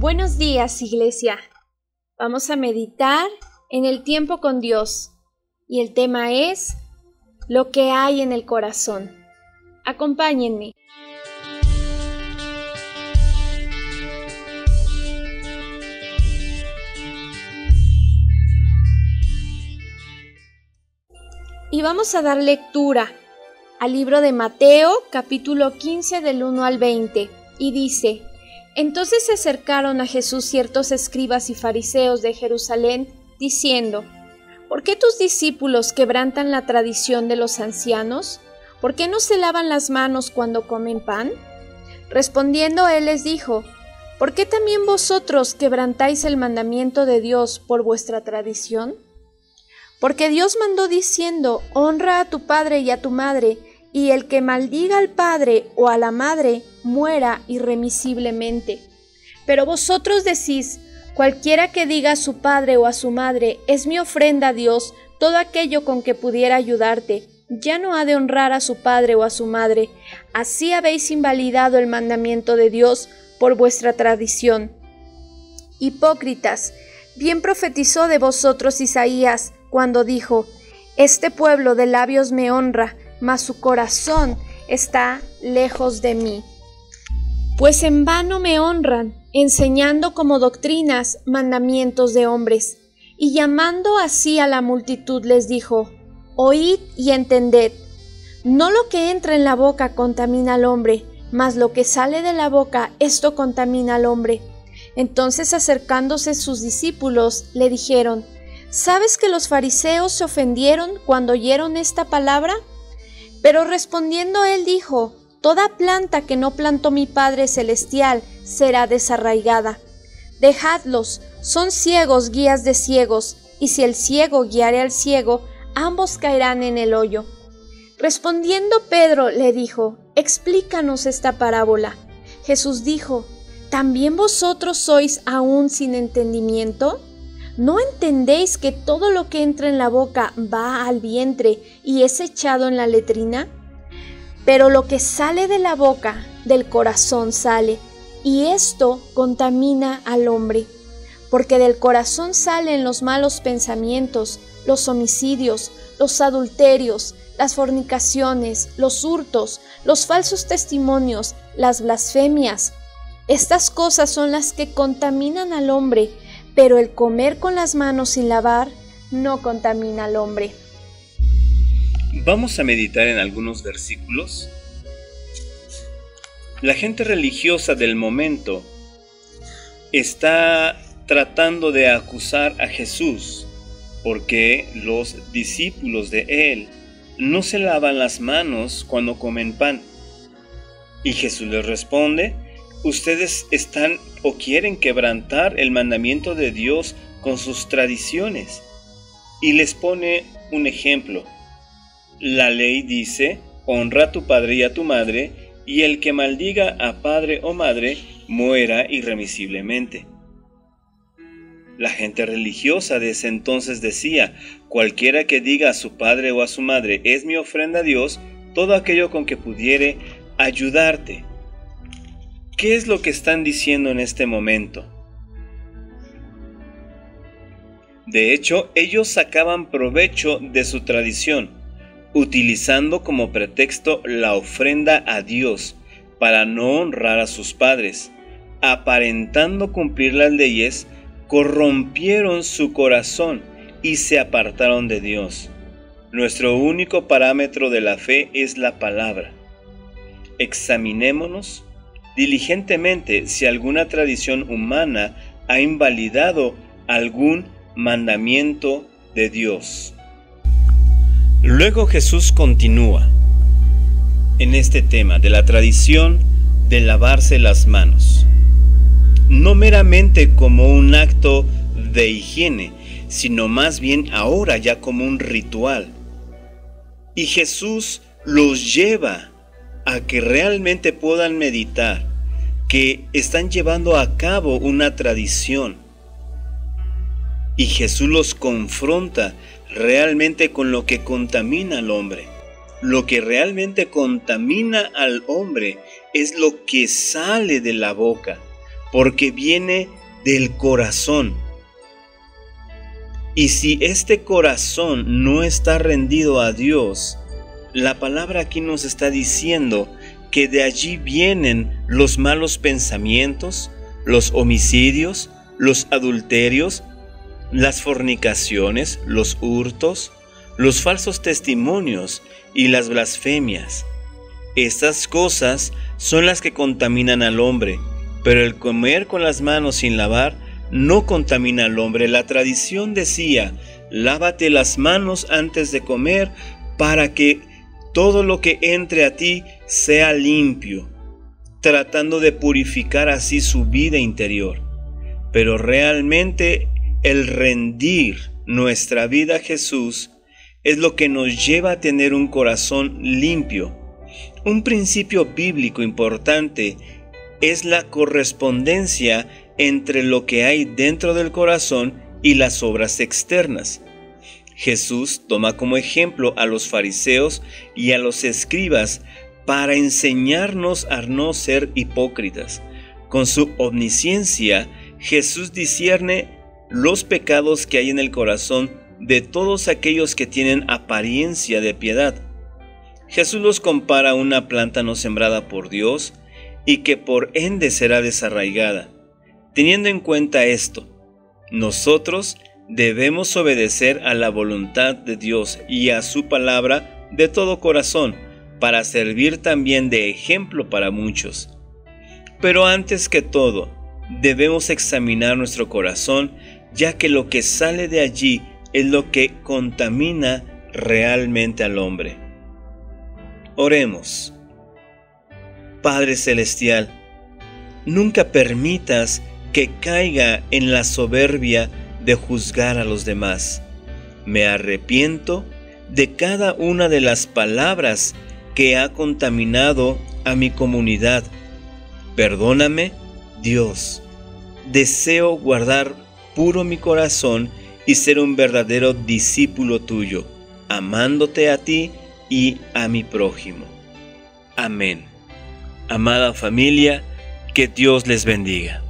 Buenos días, iglesia. Vamos a meditar en el tiempo con Dios y el tema es lo que hay en el corazón. Acompáñenme. Y vamos a dar lectura al libro de Mateo, capítulo 15 del 1 al 20, y dice, Entonces se acercaron a Jesús ciertos escribas y fariseos de Jerusalén, diciendo, ¿Por qué tus discípulos quebrantan la tradición de los ancianos? ¿Por qué no se lavan las manos cuando comen pan? Respondiendo él les dijo, ¿Por qué también vosotros quebrantáis el mandamiento de Dios por vuestra tradición? Porque Dios mandó diciendo, honra a tu padre y a tu madre, y el que maldiga al padre o a la madre muera irremisiblemente. Pero vosotros decís, cualquiera que diga a su padre o a su madre, es mi ofrenda a Dios, todo aquello con que pudiera ayudarte, ya no ha de honrar a su padre o a su madre. Así habéis invalidado el mandamiento de Dios por vuestra tradición. Hipócritas, bien profetizó de vosotros Isaías, cuando dijo, Este pueblo de labios me honra, mas su corazón está lejos de mí. Pues en vano me honran, enseñando como doctrinas mandamientos de hombres. Y llamando así a la multitud les dijo, Oíd y entended, no lo que entra en la boca contamina al hombre, mas lo que sale de la boca, esto contamina al hombre. Entonces acercándose sus discípulos, le dijeron, ¿Sabes que los fariseos se ofendieron cuando oyeron esta palabra? Pero respondiendo él dijo, Toda planta que no plantó mi Padre Celestial será desarraigada. Dejadlos, son ciegos guías de ciegos, y si el ciego guiare al ciego, ambos caerán en el hoyo. Respondiendo Pedro le dijo, Explícanos esta parábola. Jesús dijo, ¿también vosotros sois aún sin entendimiento? ¿No entendéis que todo lo que entra en la boca va al vientre y es echado en la letrina? Pero lo que sale de la boca, del corazón sale, y esto contamina al hombre, porque del corazón salen los malos pensamientos, los homicidios, los adulterios, las fornicaciones, los hurtos, los falsos testimonios, las blasfemias. Estas cosas son las que contaminan al hombre, pero el comer con las manos sin lavar no contamina al hombre. Vamos a meditar en algunos versículos. La gente religiosa del momento está tratando de acusar a Jesús porque los discípulos de él no se lavan las manos cuando comen pan. Y Jesús les responde, ustedes están o quieren quebrantar el mandamiento de Dios con sus tradiciones. Y les pone un ejemplo. La ley dice, honra a tu padre y a tu madre, y el que maldiga a padre o madre muera irremisiblemente. La gente religiosa de ese entonces decía, cualquiera que diga a su padre o a su madre, es mi ofrenda a Dios, todo aquello con que pudiere ayudarte, ¿Qué es lo que están diciendo en este momento? De hecho, ellos sacaban provecho de su tradición, utilizando como pretexto la ofrenda a Dios para no honrar a sus padres. Aparentando cumplir las leyes, corrompieron su corazón y se apartaron de Dios. Nuestro único parámetro de la fe es la palabra. Examinémonos diligentemente si alguna tradición humana ha invalidado algún mandamiento de Dios. Luego Jesús continúa en este tema de la tradición de lavarse las manos, no meramente como un acto de higiene, sino más bien ahora ya como un ritual. Y Jesús los lleva a que realmente puedan meditar que están llevando a cabo una tradición. Y Jesús los confronta realmente con lo que contamina al hombre. Lo que realmente contamina al hombre es lo que sale de la boca, porque viene del corazón. Y si este corazón no está rendido a Dios, la palabra aquí nos está diciendo que de allí vienen los malos pensamientos, los homicidios, los adulterios, las fornicaciones, los hurtos, los falsos testimonios y las blasfemias. Estas cosas son las que contaminan al hombre, pero el comer con las manos sin lavar no contamina al hombre. La tradición decía, lávate las manos antes de comer para que todo lo que entre a ti sea limpio, tratando de purificar así su vida interior. Pero realmente el rendir nuestra vida a Jesús es lo que nos lleva a tener un corazón limpio. Un principio bíblico importante es la correspondencia entre lo que hay dentro del corazón y las obras externas. Jesús toma como ejemplo a los fariseos y a los escribas para enseñarnos a no ser hipócritas. Con su omnisciencia, Jesús discierne los pecados que hay en el corazón de todos aquellos que tienen apariencia de piedad. Jesús los compara a una planta no sembrada por Dios y que por ende será desarraigada. Teniendo en cuenta esto, nosotros debemos obedecer a la voluntad de Dios y a su palabra de todo corazón para servir también de ejemplo para muchos. Pero antes que todo, debemos examinar nuestro corazón, ya que lo que sale de allí es lo que contamina realmente al hombre. Oremos. Padre Celestial, nunca permitas que caiga en la soberbia de juzgar a los demás. Me arrepiento de cada una de las palabras que ha contaminado a mi comunidad. Perdóname, Dios. Deseo guardar puro mi corazón y ser un verdadero discípulo tuyo, amándote a ti y a mi prójimo. Amén. Amada familia, que Dios les bendiga.